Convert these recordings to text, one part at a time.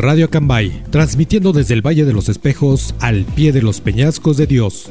Radio Acambay, transmitiendo desde el Valle de los Espejos al pie de los peñascos de Dios.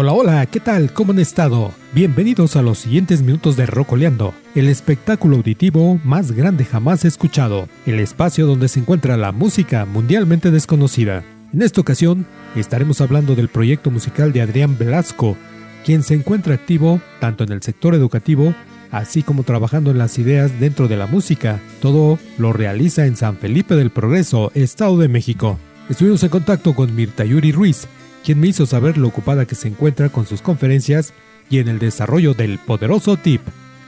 Hola, hola, ¿qué tal? ¿Cómo han estado? Bienvenidos a los siguientes minutos de Rocoleando, el espectáculo auditivo más grande jamás escuchado, el espacio donde se encuentra la música mundialmente desconocida. En esta ocasión estaremos hablando del proyecto musical de Adrián Velasco, quien se encuentra activo tanto en el sector educativo, así como trabajando en las ideas dentro de la música. Todo lo realiza en San Felipe del Progreso, Estado de México. Estuvimos en contacto con Mirta Yuri Ruiz, quien me hizo saber lo ocupada que se encuentra con sus conferencias y en el desarrollo del poderoso tip.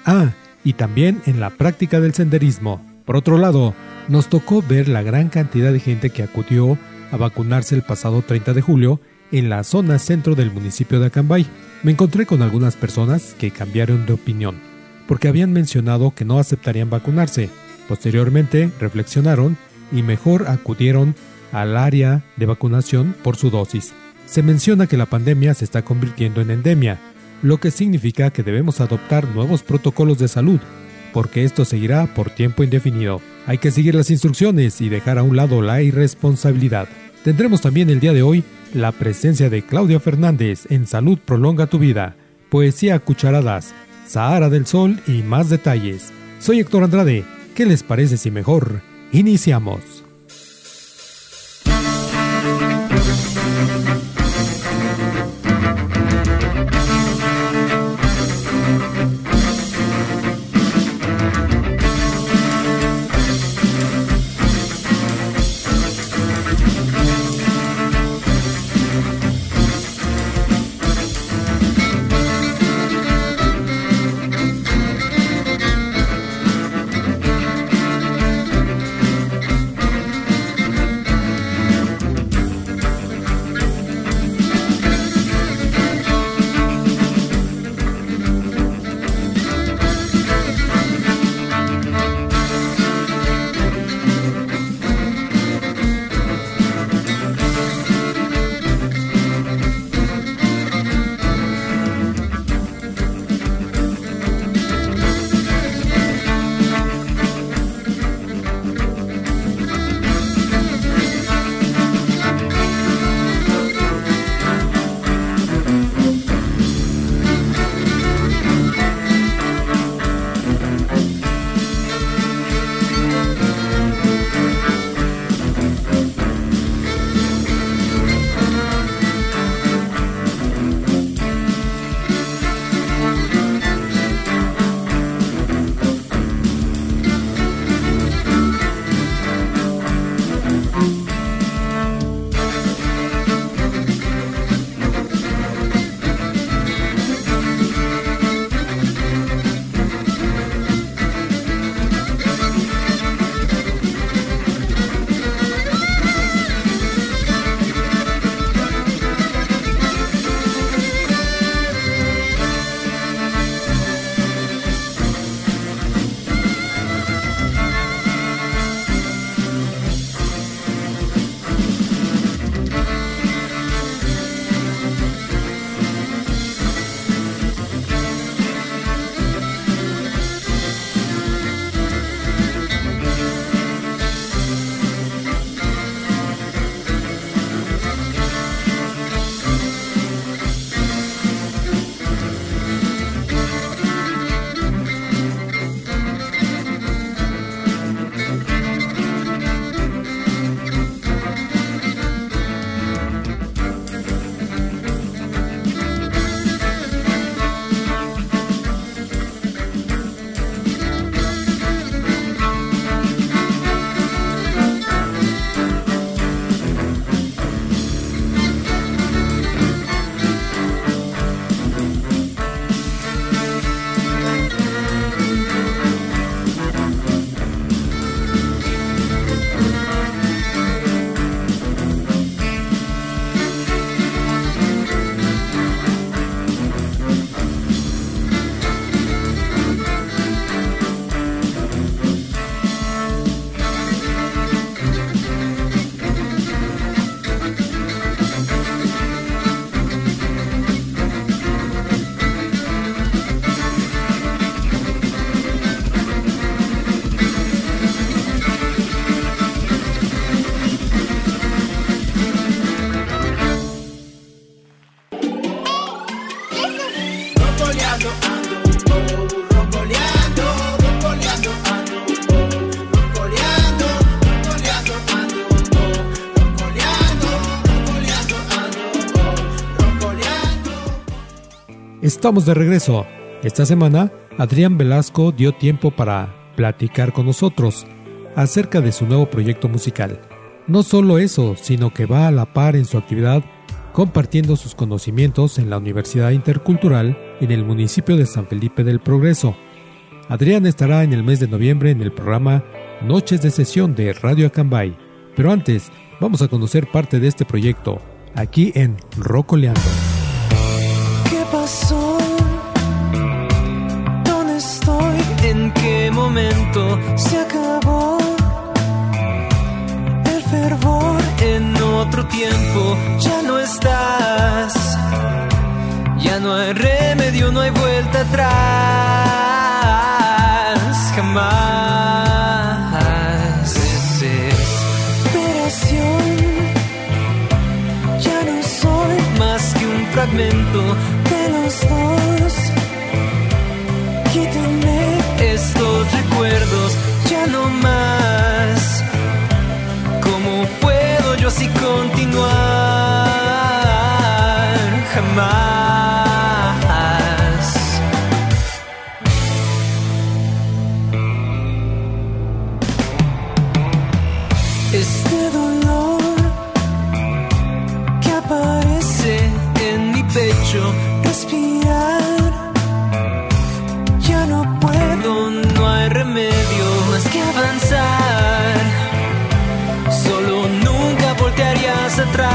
Ah, y también en la práctica del senderismo. Por otro lado, nos tocó ver la gran cantidad de gente que acudió a vacunarse el pasado 30 de julio en la zona centro del municipio de Acambay. Me encontré con algunas personas que cambiaron de opinión, porque habían mencionado que no aceptarían vacunarse. Posteriormente reflexionaron y mejor acudieron al área de vacunación por su dosis se menciona que la pandemia se está convirtiendo en endemia, lo que significa que debemos adoptar nuevos protocolos de salud, porque esto seguirá por tiempo indefinido. Hay que seguir las instrucciones y dejar a un lado la irresponsabilidad. Tendremos también el día de hoy la presencia de Claudia Fernández en Salud Prolonga tu Vida, Poesía Cucharadas, Sahara del Sol y más detalles. Soy Héctor Andrade. ¿Qué les parece si mejor iniciamos? Estamos de regreso. Esta semana, Adrián Velasco dio tiempo para platicar con nosotros acerca de su nuevo proyecto musical. No solo eso, sino que va a la par en su actividad compartiendo sus conocimientos en la Universidad Intercultural en el municipio de San Felipe del Progreso. Adrián estará en el mes de noviembre en el programa Noches de Sesión de Radio Acambay. Pero antes, vamos a conocer parte de este proyecto, aquí en Rocoleando. ¿Qué pasó? ¿Dónde estoy? ¿En qué momento se acabó? El fervor otro tiempo ya no estás. Ya no hay remedio, no hay vuelta atrás. Jamás. Desesperación. Ya no soy más que un fragmento así continuar? Jamás. Voltearías atrás,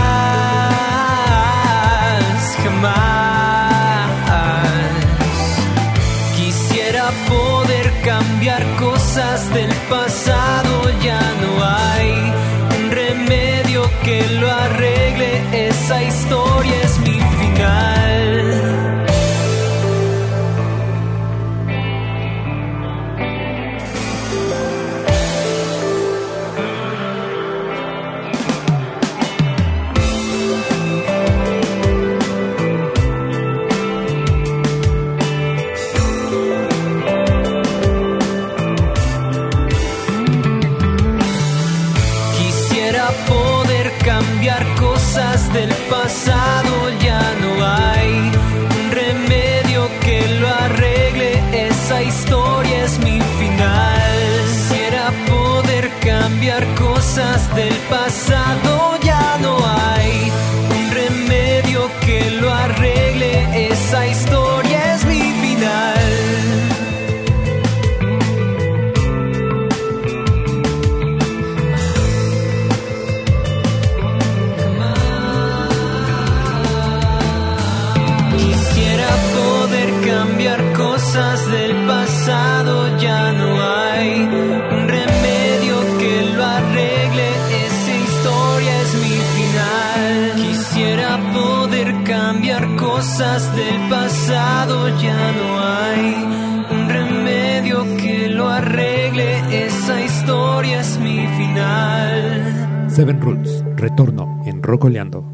jamás. Quisiera poder cambiar cosas del pasado, ya no hay un remedio que lo arregle. Esa historia es mi del pasado, Seven Rules, retorno en Rocoleando.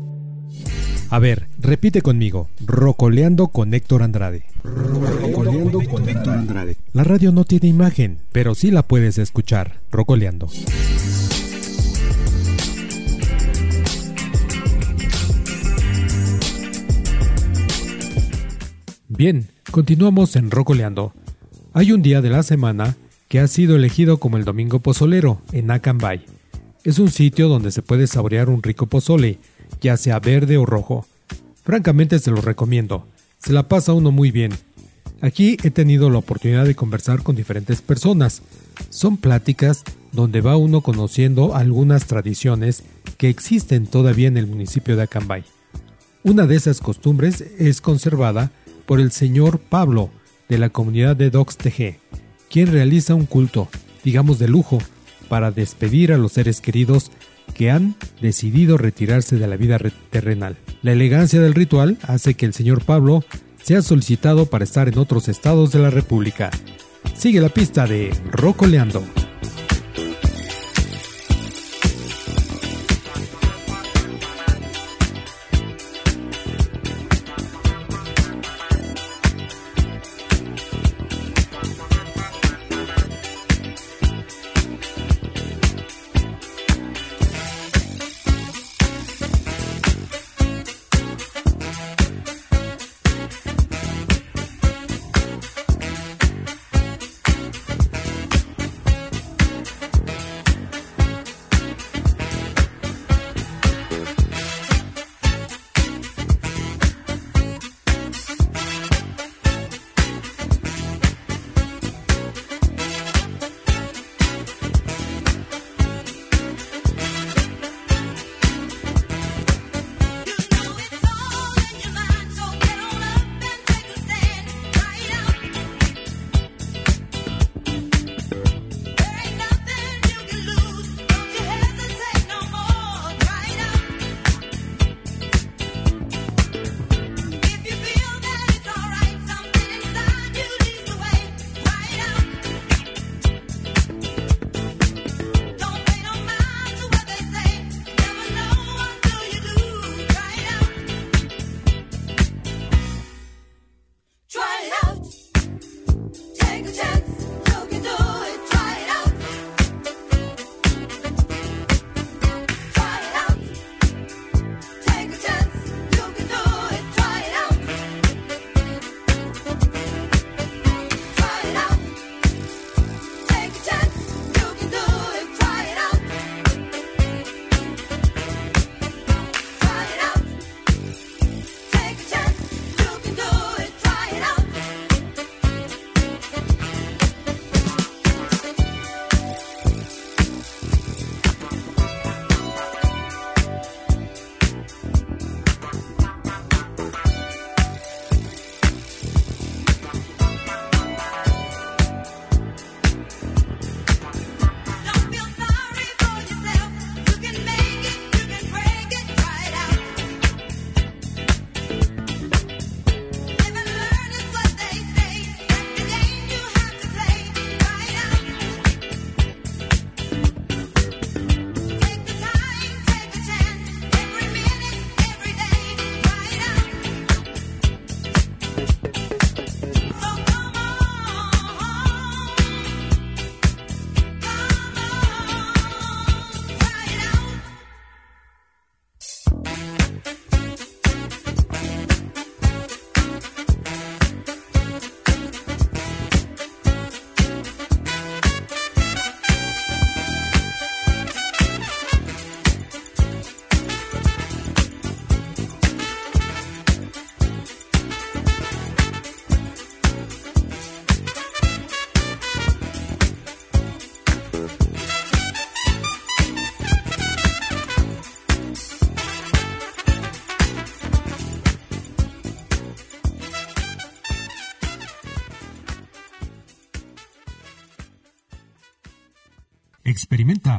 A ver, repite conmigo, Rocoleando con Héctor Andrade. Rocoleando con Héctor Andrade. La radio no tiene imagen, pero sí la puedes escuchar, Rocoleando. Bien, continuamos en Rocoleando. Hay un día de la semana que ha sido elegido como el Domingo Pozolero en Acambay. Es un sitio donde se puede saborear un rico pozole, ya sea verde o rojo. Francamente se lo recomiendo, se la pasa uno muy bien. Aquí he tenido la oportunidad de conversar con diferentes personas. Son pláticas donde va uno conociendo algunas tradiciones que existen todavía en el municipio de Acambay. Una de esas costumbres es conservada por el señor Pablo de la comunidad de Docs TG, quien realiza un culto, digamos de lujo, para despedir a los seres queridos que han decidido retirarse de la vida re- terrenal. La elegancia del ritual hace que el señor Pablo sea solicitado para estar en otros estados de la República. Sigue la pista de Rocoleando.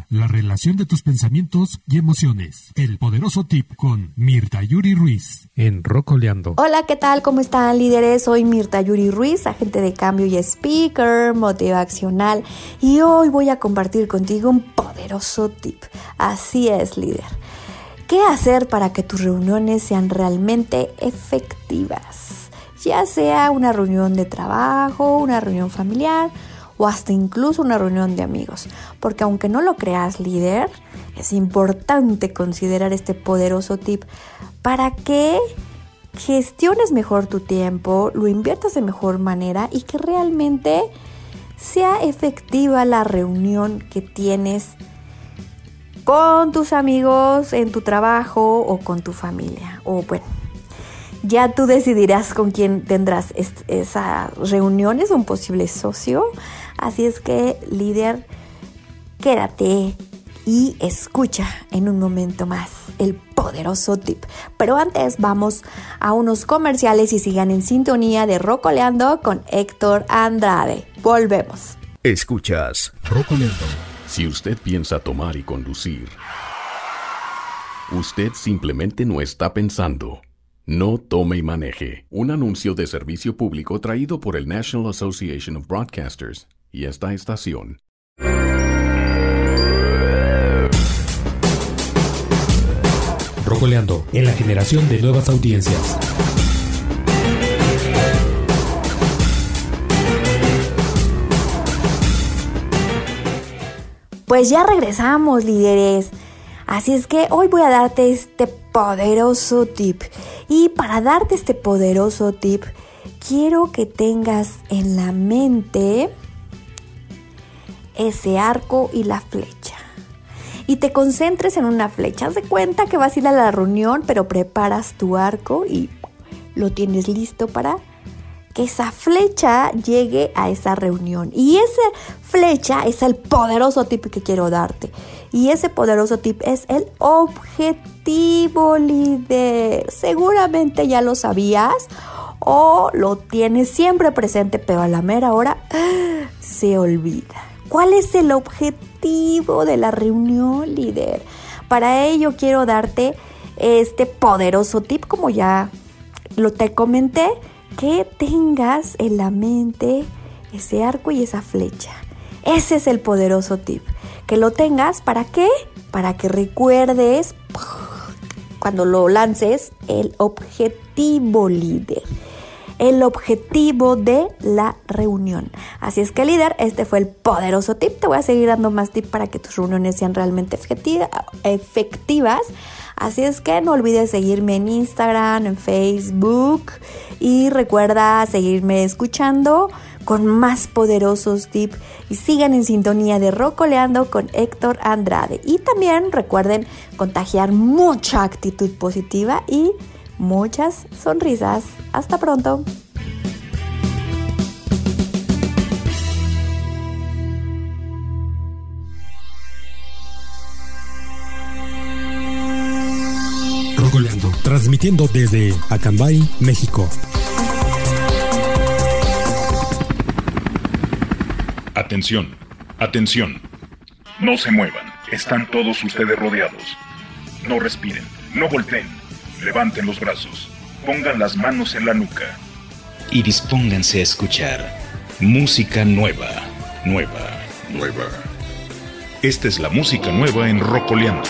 La relación de tus pensamientos y emociones. El poderoso tip con Mirta Yuri Ruiz en Rocoleando. Hola, ¿qué tal? ¿Cómo están líderes? Soy Mirta Yuri Ruiz, agente de cambio y speaker motivacional y hoy voy a compartir contigo un poderoso tip. Así es, líder. ¿Qué hacer para que tus reuniones sean realmente efectivas? Ya sea una reunión de trabajo, una reunión familiar, o hasta incluso una reunión de amigos. Porque aunque no lo creas líder, es importante considerar este poderoso tip para que gestiones mejor tu tiempo, lo inviertas de mejor manera y que realmente sea efectiva la reunión que tienes con tus amigos, en tu trabajo o con tu familia. O bueno, ya tú decidirás con quién tendrás esa reunión, es un posible socio. Así es que, líder, quédate y escucha en un momento más el poderoso tip. Pero antes vamos a unos comerciales y sigan en sintonía de Rocoleando con Héctor Andrade. Volvemos. Escuchas Rocoleando. Si usted piensa tomar y conducir, usted simplemente no está pensando. No tome y maneje. Un anuncio de servicio público traído por el National Association of Broadcasters y esta estación. Rocoleando en la generación de nuevas audiencias. Pues ya regresamos, líderes. Así es que hoy voy a darte este poderoso tip. Y para darte este poderoso tip, quiero que tengas en la mente ese arco y la flecha. Y te concentres en una flecha. Haz de cuenta que vas a ir a la reunión, pero preparas tu arco y lo tienes listo para que esa flecha llegue a esa reunión. Y esa flecha es el poderoso tip que quiero darte. Y ese poderoso tip es el objetivo líder. Seguramente ya lo sabías o lo tienes siempre presente, pero a la mera hora se olvida. ¿Cuál es el objetivo de la reunión líder? Para ello quiero darte este poderoso tip, como ya lo te comenté, que tengas en la mente ese arco y esa flecha. Ese es el poderoso tip. Que lo tengas, ¿para qué? Para que recuerdes cuando lo lances el objetivo líder el objetivo de la reunión. Así es que líder, este fue el poderoso tip. Te voy a seguir dando más tips para que tus reuniones sean realmente efectivas. Así es que no olvides seguirme en Instagram, en Facebook y recuerda seguirme escuchando con más poderosos tips y sigan en sintonía de Rocoleando con Héctor Andrade. Y también recuerden contagiar mucha actitud positiva y muchas sonrisas. Hasta pronto. Rogoleando, transmitiendo desde Acambay, México. Atención, atención. No se muevan, están todos ustedes rodeados. No respiren, no volteen Levanten los brazos, pongan las manos en la nuca. Y dispónganse a escuchar música nueva, nueva, nueva. Esta es la música nueva en Rocoleando.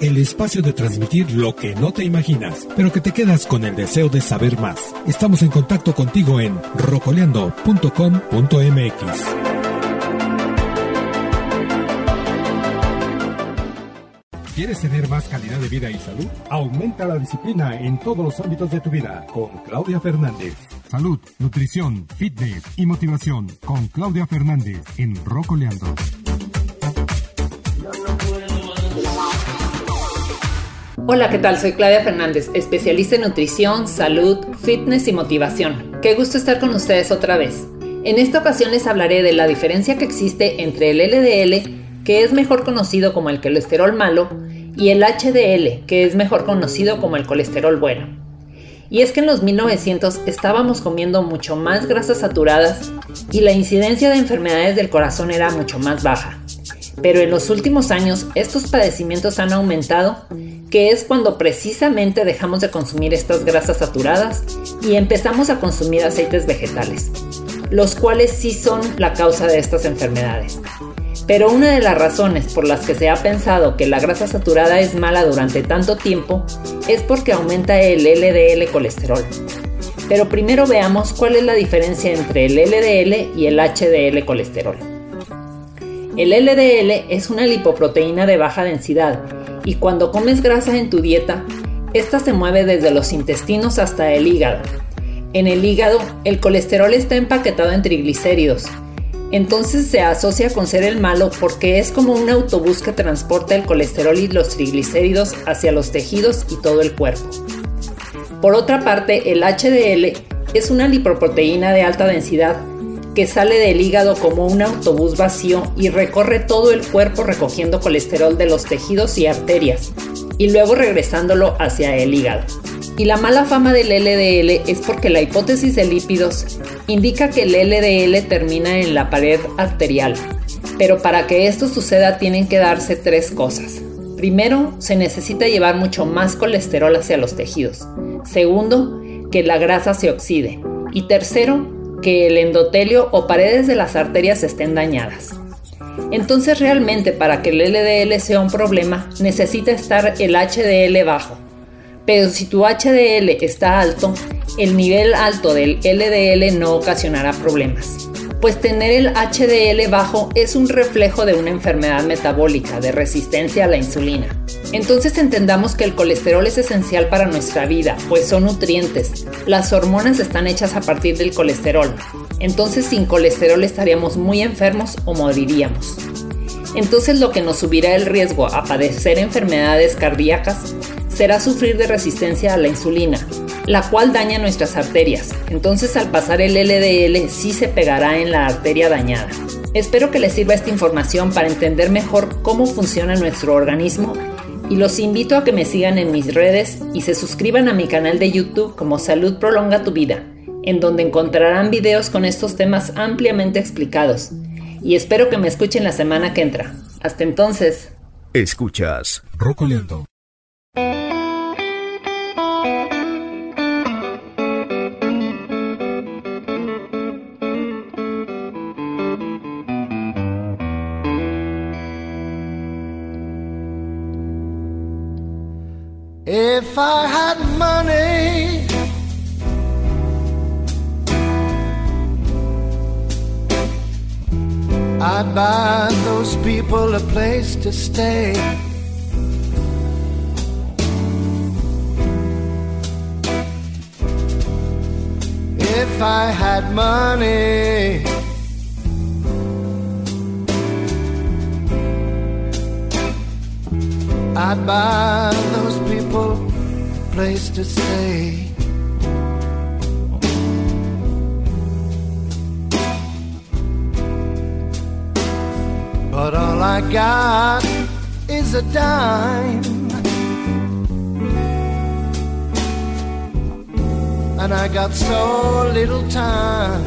El espacio de transmitir lo que no te imaginas, pero que te quedas con el deseo de saber más. Estamos en contacto contigo en rocoleando.com.mx. ¿Quieres tener más calidad de vida y salud? Aumenta la disciplina en todos los ámbitos de tu vida con Claudia Fernández. Salud, nutrición, fitness y motivación con Claudia Fernández en Rocoleando. Hola, ¿qué tal? Soy Claudia Fernández, especialista en nutrición, salud, fitness y motivación. Qué gusto estar con ustedes otra vez. En esta ocasión les hablaré de la diferencia que existe entre el LDL, que es mejor conocido como el colesterol malo, y el HDL, que es mejor conocido como el colesterol bueno. Y es que en los 1900 estábamos comiendo mucho más grasas saturadas y la incidencia de enfermedades del corazón era mucho más baja. Pero en los últimos años estos padecimientos han aumentado que es cuando precisamente dejamos de consumir estas grasas saturadas y empezamos a consumir aceites vegetales, los cuales sí son la causa de estas enfermedades. Pero una de las razones por las que se ha pensado que la grasa saturada es mala durante tanto tiempo es porque aumenta el LDL colesterol. Pero primero veamos cuál es la diferencia entre el LDL y el HDL colesterol. El LDL es una lipoproteína de baja densidad y cuando comes grasa en tu dieta, esta se mueve desde los intestinos hasta el hígado. En el hígado, el colesterol está empaquetado en triglicéridos. Entonces se asocia con ser el malo porque es como un autobús que transporta el colesterol y los triglicéridos hacia los tejidos y todo el cuerpo. Por otra parte, el HDL es una lipoproteína de alta densidad que sale del hígado como un autobús vacío y recorre todo el cuerpo recogiendo colesterol de los tejidos y arterias, y luego regresándolo hacia el hígado. Y la mala fama del LDL es porque la hipótesis de lípidos indica que el LDL termina en la pared arterial. Pero para que esto suceda tienen que darse tres cosas. Primero, se necesita llevar mucho más colesterol hacia los tejidos. Segundo, que la grasa se oxide. Y tercero, que el endotelio o paredes de las arterias estén dañadas. Entonces realmente para que el LDL sea un problema necesita estar el HDL bajo. Pero si tu HDL está alto, el nivel alto del LDL no ocasionará problemas. Pues tener el HDL bajo es un reflejo de una enfermedad metabólica de resistencia a la insulina. Entonces entendamos que el colesterol es esencial para nuestra vida, pues son nutrientes. Las hormonas están hechas a partir del colesterol. Entonces sin colesterol estaríamos muy enfermos o moriríamos. Entonces lo que nos subirá el riesgo a padecer enfermedades cardíacas será sufrir de resistencia a la insulina, la cual daña nuestras arterias. Entonces al pasar el LDL sí se pegará en la arteria dañada. Espero que les sirva esta información para entender mejor cómo funciona nuestro organismo y los invito a que me sigan en mis redes y se suscriban a mi canal de YouTube como Salud Prolonga tu Vida, en donde encontrarán videos con estos temas ampliamente explicados. Y espero que me escuchen la semana que entra. Hasta entonces. Escuchas. If I had money, I'd buy those people a place to stay. If I had money, I'd buy those people place to stay. But all I got is a dime. And I got so little time.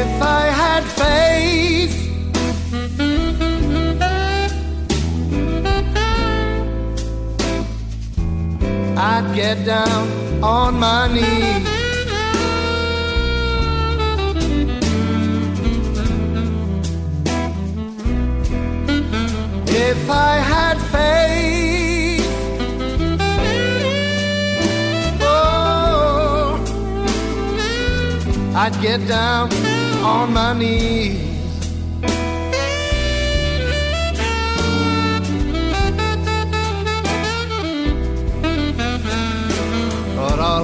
If I had faith, I'd get down on my knees. If I had faith, oh, I'd get down on my knees.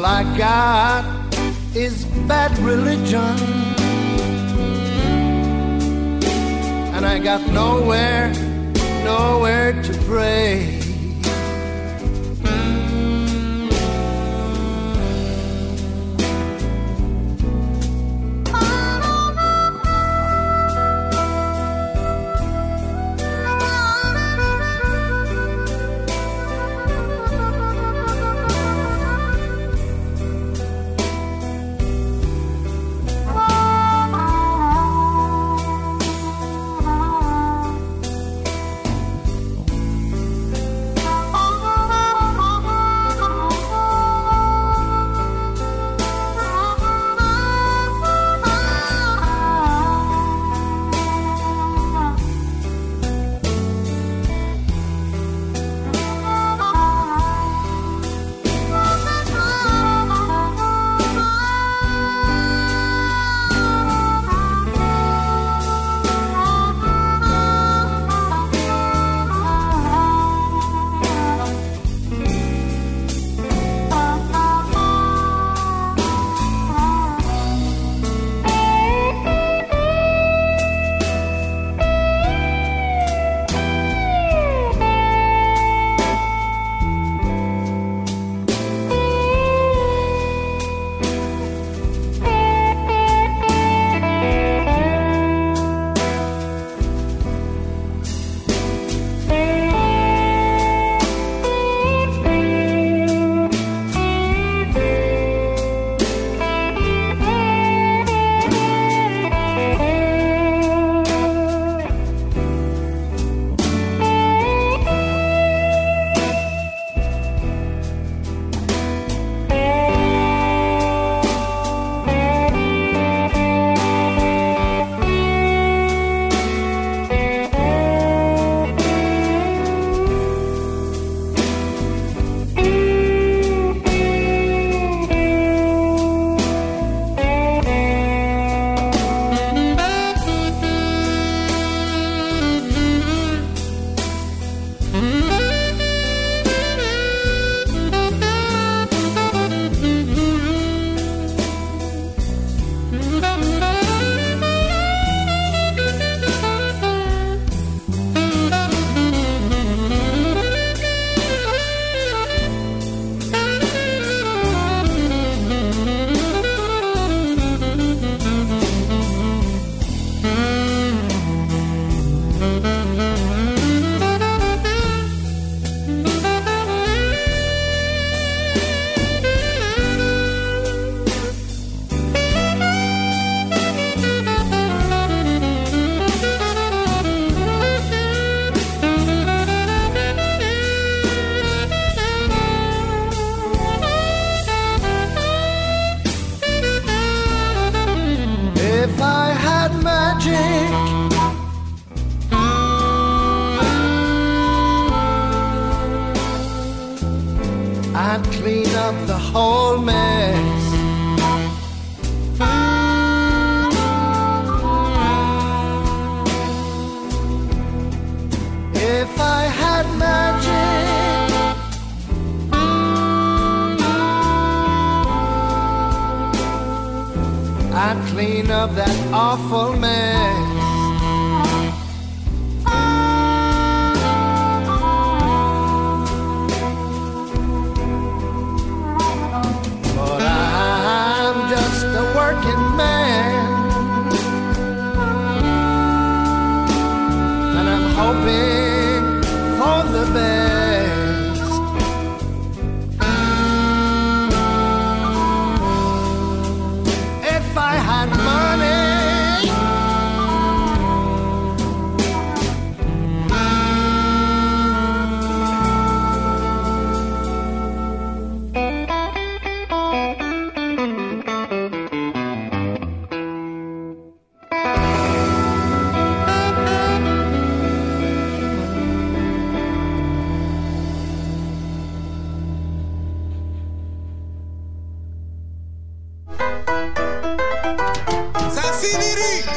I got is bad religion. And I got nowhere, nowhere to pray.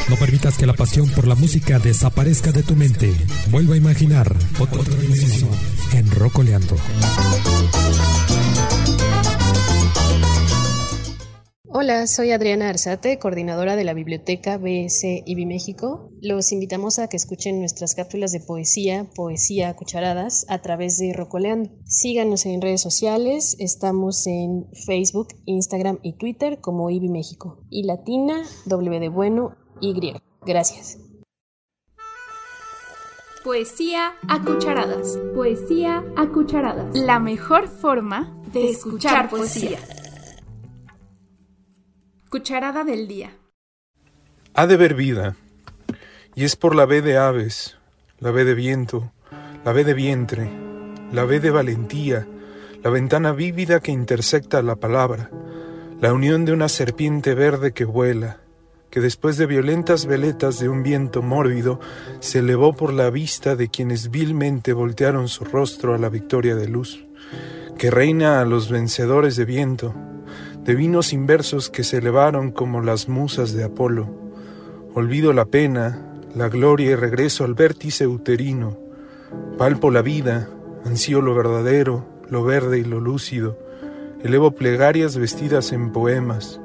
No permitas que la pasión por la música desaparezca de tu mente. Vuelva a imaginar otra dimensión en Rocoleando. Hola, soy Adriana Arzate, coordinadora de la Biblioteca BS IBI México. Los invitamos a que escuchen nuestras cápsulas de poesía, poesía a cucharadas, a través de Rocoleando. Síganos en redes sociales, estamos en Facebook, Instagram y Twitter como IBI México. Y latina, W de bueno, Y. Gracias. Poesía a cucharadas. Poesía a cucharadas. La mejor forma de escuchar poesía. Cucharada del día. Ha de ver vida, y es por la B de aves, la B de viento, la B de vientre, la B de valentía, la ventana vívida que intersecta la palabra, la unión de una serpiente verde que vuela, que después de violentas veletas de un viento mórbido se elevó por la vista de quienes vilmente voltearon su rostro a la victoria de luz, que reina a los vencedores de viento, de vinos inversos que se elevaron como las musas de Apolo. Olvido la pena, la gloria y regreso al vértice uterino. Palpo la vida, ansío lo verdadero, lo verde y lo lúcido. Elevo plegarias vestidas en poemas.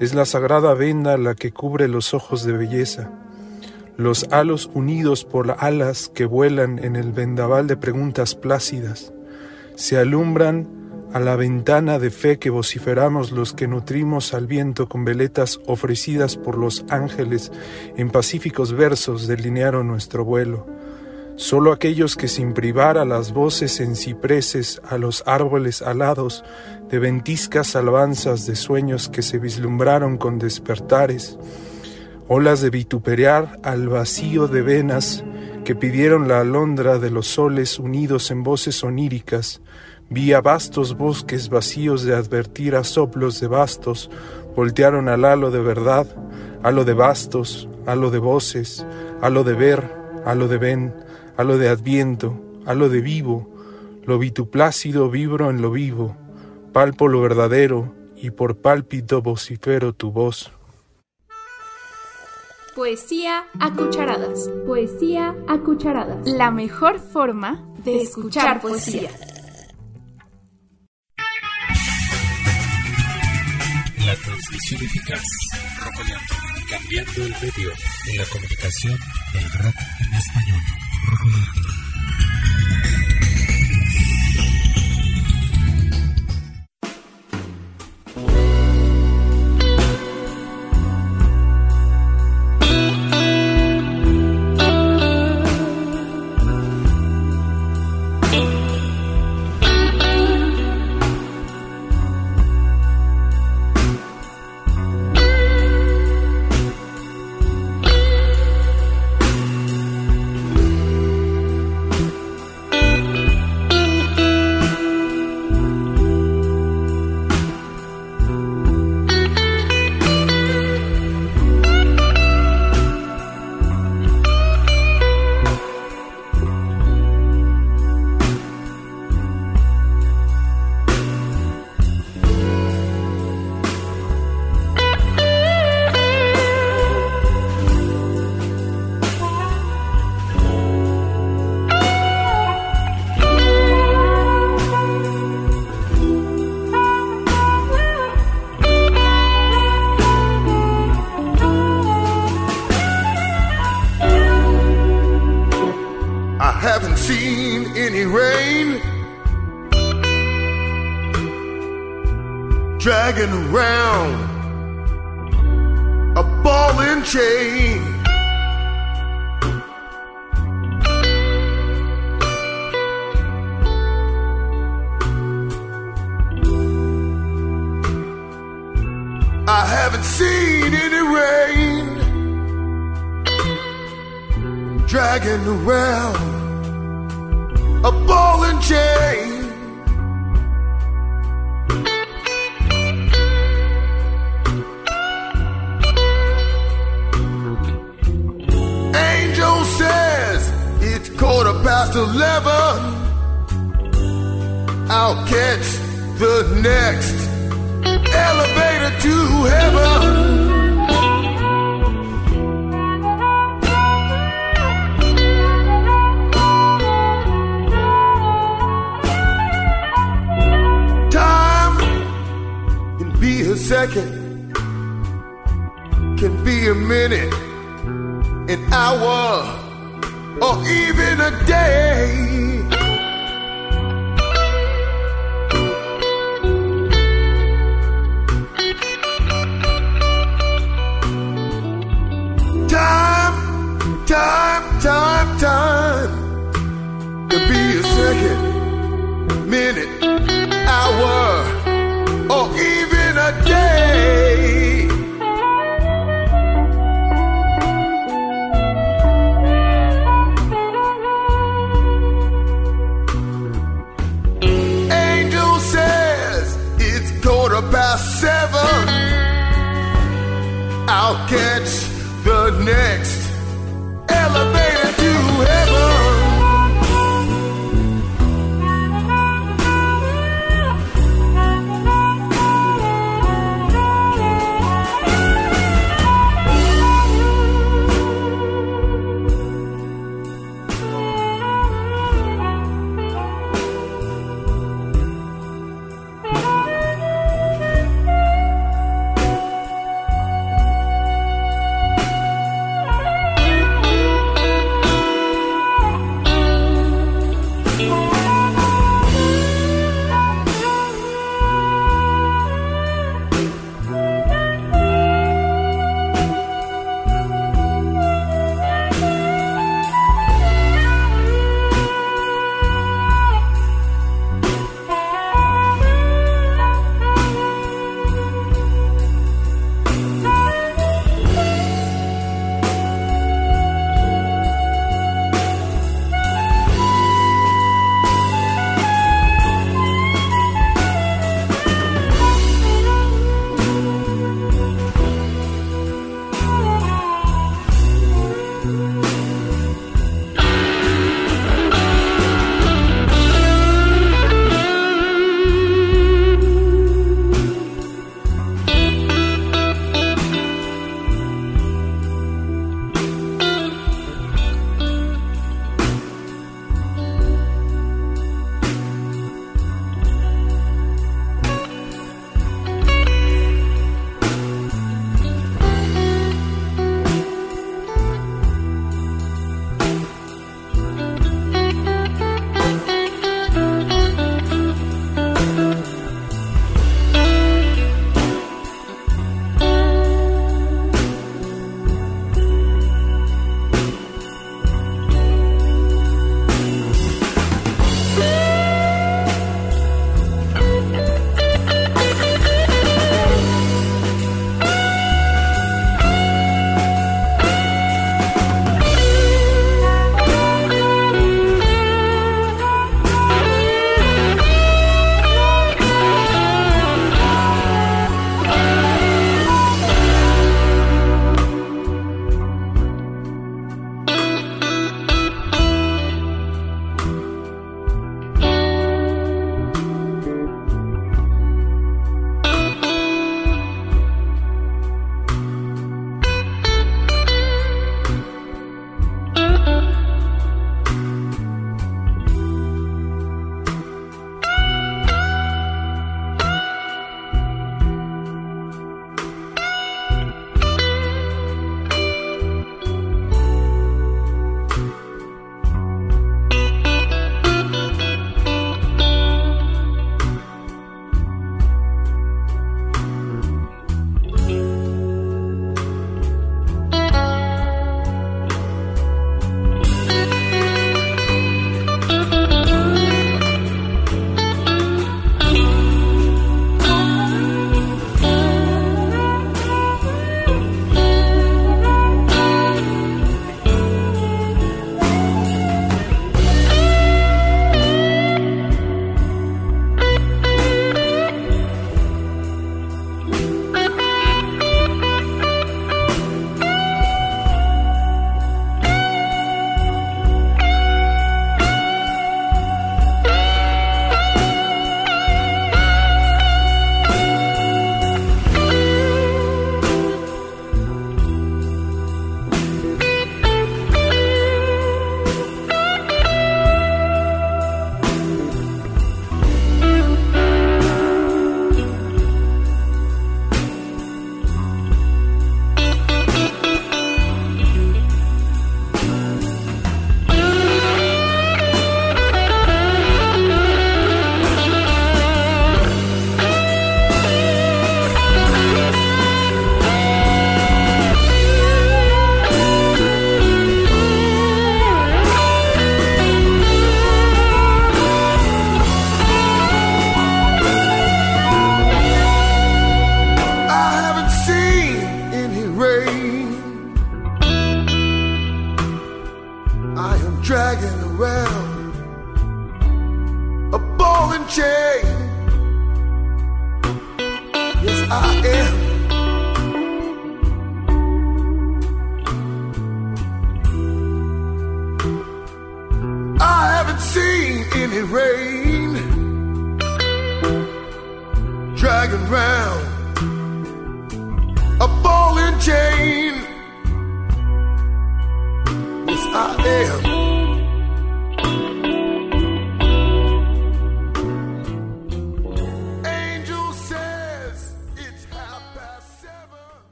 Es la sagrada venda la que cubre los ojos de belleza. Los halos unidos por alas que vuelan en el vendaval de preguntas plácidas. Se alumbran a la ventana de fe que vociferamos los que nutrimos al viento con veletas ofrecidas por los ángeles en pacíficos versos delinearon nuestro vuelo. Solo aquellos que sin privar a las voces en cipreses, a los árboles alados, de ventiscas alabanzas de sueños que se vislumbraron con despertares, olas de vituperar al vacío de venas que pidieron la alondra de los soles unidos en voces oníricas, Vi a vastos bosques vacíos de advertir a soplos de bastos, voltearon al halo de verdad, halo de bastos, halo de voces, halo de ver, halo de ven, halo de adviento, halo de vivo, lo vituplácido vibro en lo vivo, palpo lo verdadero y por pálpito vocifero tu voz. Poesía a cucharadas. Poesía a cucharadas. La mejor forma de escuchar poesía. La transmisión eficaz. Rocoleando. Cambiando el medio de la comunicación del rock en español. Haven't around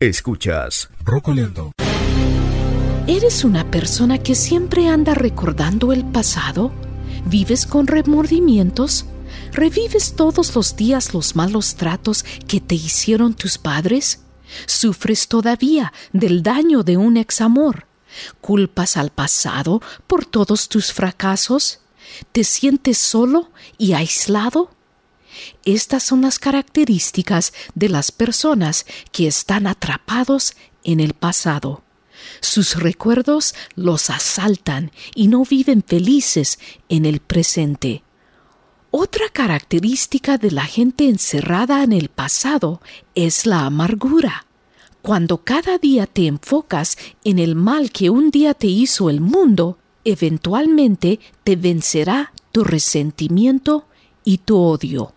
Escuchas Rocoleando. ¿Eres una persona que siempre anda recordando el pasado? ¿Vives con remordimientos? ¿Revives todos los días los malos tratos que te hicieron tus padres? ¿Sufres todavía del daño de un examor? ¿Culpas al pasado por todos tus fracasos? ¿Te sientes solo y aislado? Estas son las características de las personas que están atrapados en el pasado. Sus recuerdos los asaltan y no viven felices en el presente. Otra característica de la gente encerrada en el pasado es la amargura. Cuando cada día te enfocas en el mal que un día te hizo el mundo, eventualmente te vencerá tu resentimiento y tu odio.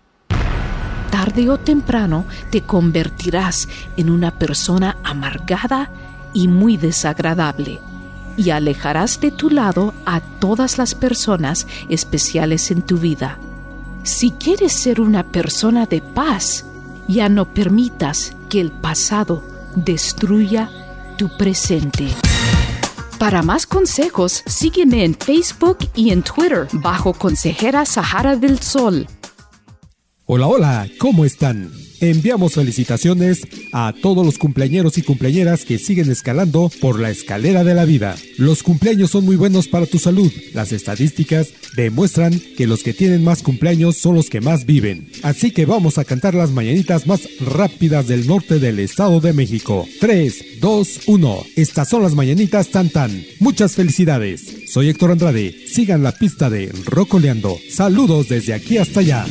Tarde o temprano te convertirás en una persona amargada y muy desagradable, y alejarás de tu lado a todas las personas especiales en tu vida. Si quieres ser una persona de paz, ya no permitas que el pasado destruya tu presente. Para más consejos, sígueme en Facebook y en Twitter bajo Consejera Sahara del Sol. Hola, hola, ¿cómo están? Enviamos felicitaciones a todos los cumpleañeros y cumpleañeras que siguen escalando por la escalera de la vida. Los cumpleaños son muy buenos para tu salud. Las estadísticas demuestran que los que tienen más cumpleaños son los que más viven. Así que vamos a cantar las mañanitas más rápidas del norte del Estado de México. 3, 2, 1. Estas son las mañanitas tan tan. Muchas felicidades. Soy Héctor Andrade. Sigan la pista de Rocoleando. Saludos desde aquí hasta allá.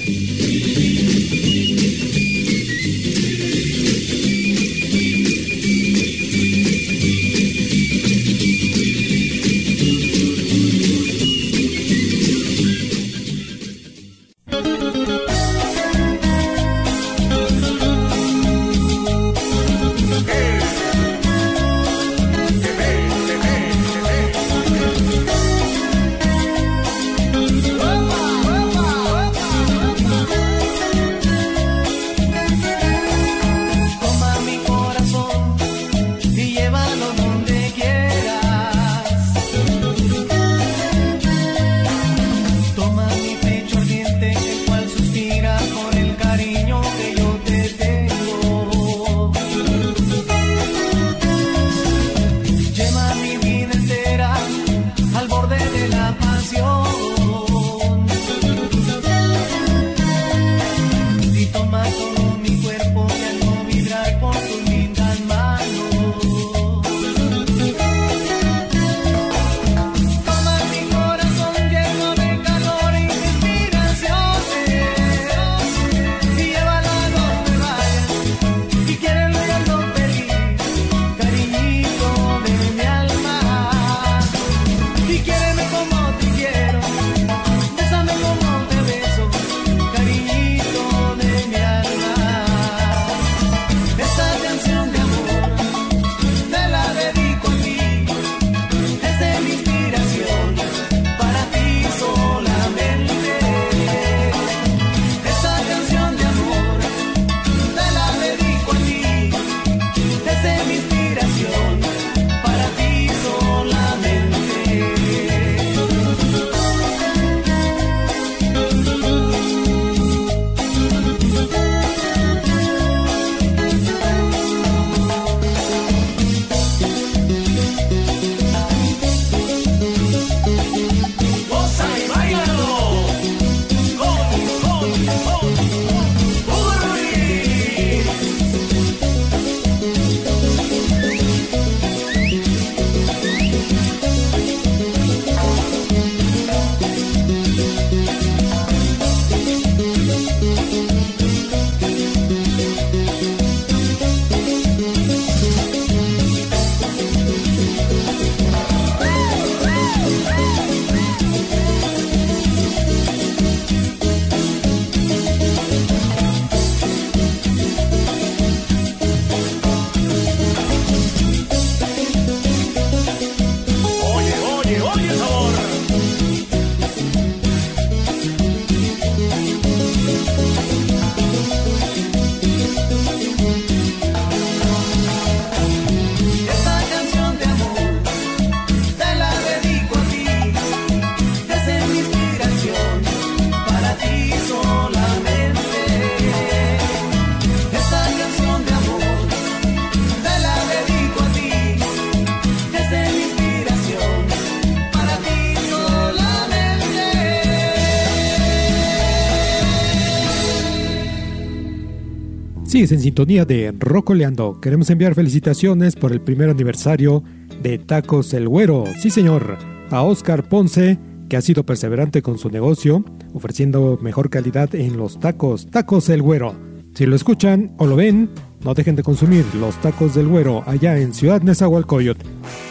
En sintonía de Rocoleando. Queremos enviar felicitaciones por el primer aniversario de Tacos El Güero. Sí, señor. A Oscar Ponce, que ha sido perseverante con su negocio, ofreciendo mejor calidad en los tacos. Tacos El Güero. Si lo escuchan o lo ven, no dejen de consumir los tacos del Güero allá en Ciudad Nezahualcóyotl.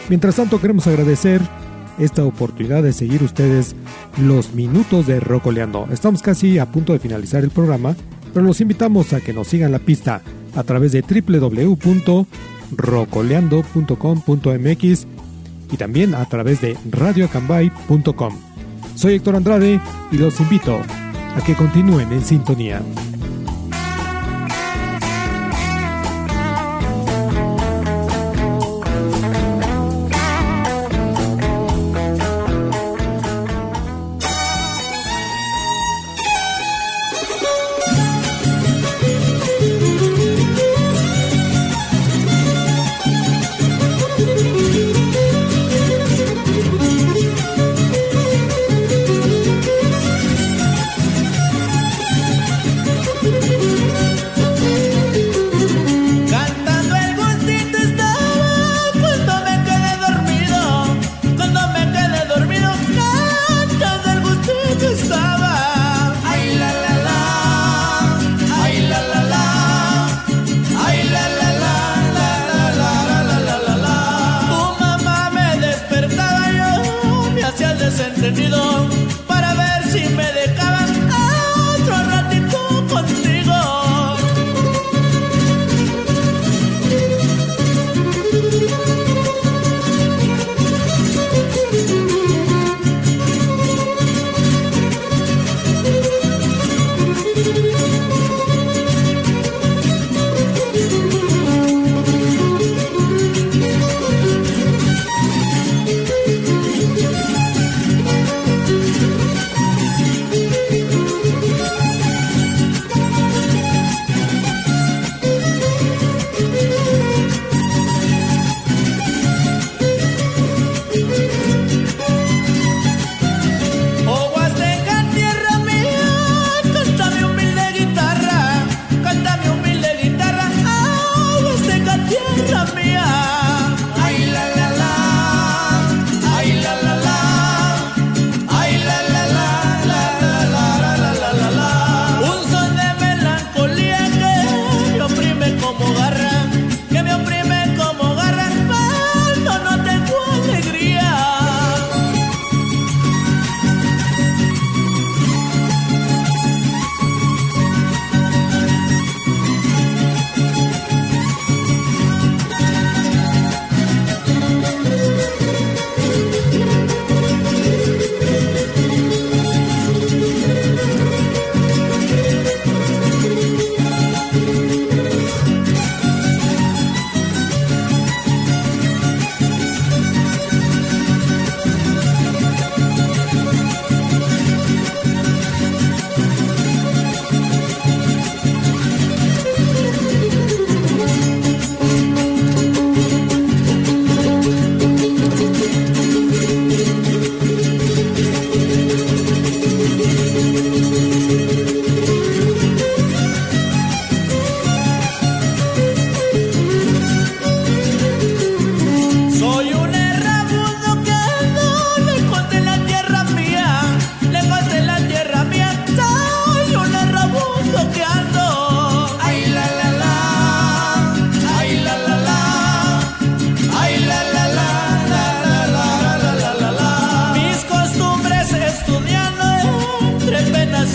Mientras tanto, queremos agradecer esta oportunidad de seguir ustedes los minutos de Rocoleando. Estamos casi a punto de finalizar el programa pero los invitamos a que nos sigan la pista a través de www.rocoleando.com.mx y también a través de radioacambay.com. Soy Héctor Andrade y los invito a que continúen en sintonía.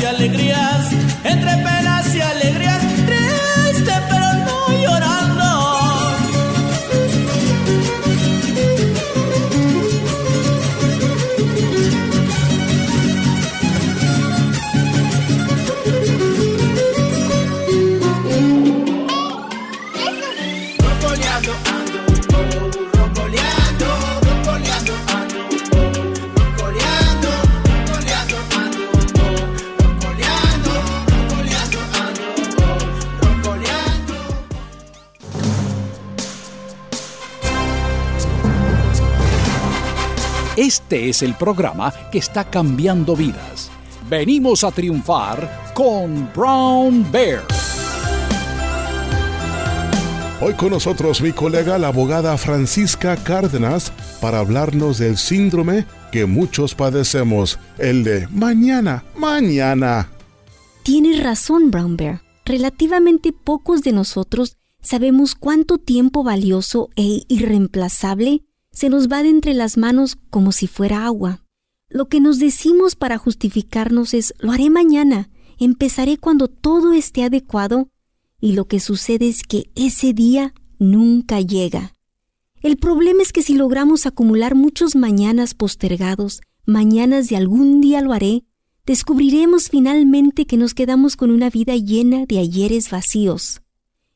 alegría. Este es el programa que está cambiando vidas. Venimos a triunfar con Brown Bear. Hoy con nosotros mi colega la abogada Francisca Cárdenas para hablarnos del síndrome que muchos padecemos, el de mañana, mañana. Tienes razón, Brown Bear. Relativamente pocos de nosotros sabemos cuánto tiempo valioso e irreemplazable se nos va de entre las manos como si fuera agua. Lo que nos decimos para justificarnos es lo haré mañana, empezaré cuando todo esté adecuado y lo que sucede es que ese día nunca llega. El problema es que si logramos acumular muchos mañanas postergados, mañanas de algún día lo haré, descubriremos finalmente que nos quedamos con una vida llena de ayeres vacíos.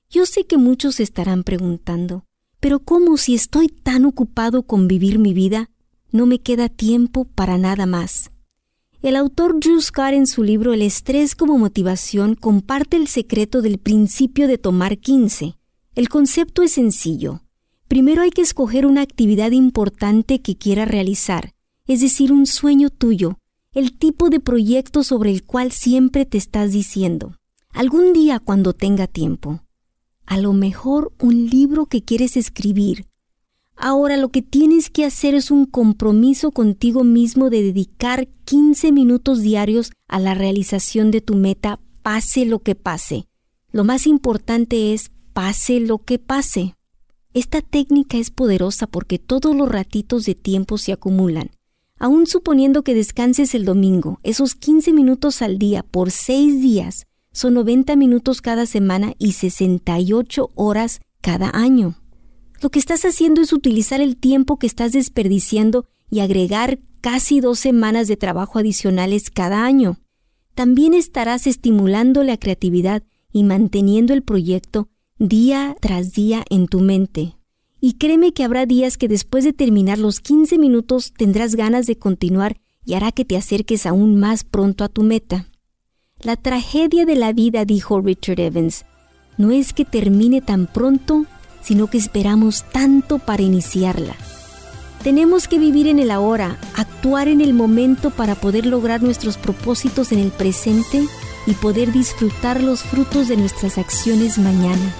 Yo sé que muchos estarán preguntando, pero ¿cómo si estoy tan ocupado con vivir mi vida, no me queda tiempo para nada más? El autor Drew Scott en su libro El estrés como motivación comparte el secreto del principio de tomar 15. El concepto es sencillo. Primero hay que escoger una actividad importante que quiera realizar, es decir, un sueño tuyo, el tipo de proyecto sobre el cual siempre te estás diciendo. Algún día cuando tenga tiempo. A lo mejor un libro que quieres escribir, Ahora lo que tienes que hacer es un compromiso contigo mismo de dedicar 15 minutos diarios a la realización de tu meta, pase lo que pase. Lo más importante es pase lo que pase. Esta técnica es poderosa porque todos los ratitos de tiempo se acumulan. Aún suponiendo que descanses el domingo, esos 15 minutos al día por 6 días son 90 minutos cada semana y 68 horas cada año. Lo que estás haciendo es utilizar el tiempo que estás desperdiciando y agregar casi dos semanas de trabajo adicionales cada año. También estarás estimulando la creatividad y manteniendo el proyecto día tras día en tu mente. Y créeme que habrá días que después de terminar los 15 minutos tendrás ganas de continuar y hará que te acerques aún más pronto a tu meta. La tragedia de la vida, dijo Richard Evans, no es que termine tan pronto sino que esperamos tanto para iniciarla. Tenemos que vivir en el ahora, actuar en el momento para poder lograr nuestros propósitos en el presente y poder disfrutar los frutos de nuestras acciones mañana.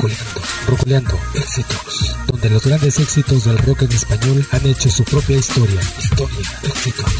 Rocoleando, Rocoleando, éxitos, donde los grandes éxitos del rock en español han hecho su propia historia. Historia, éxitos,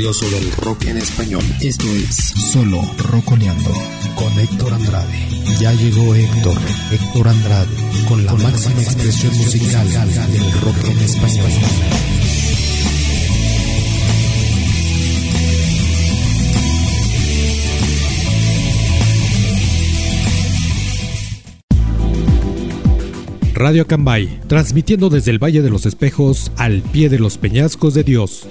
misterioso del rock en español. Esto es Solo Roconeando con Héctor Andrade. Ya llegó Héctor, Héctor Andrade, con la máxima expresión musical del rock en español. Radio Acambay, transmitiendo desde el Valle de los Espejos al pie de los peñascos de Dios.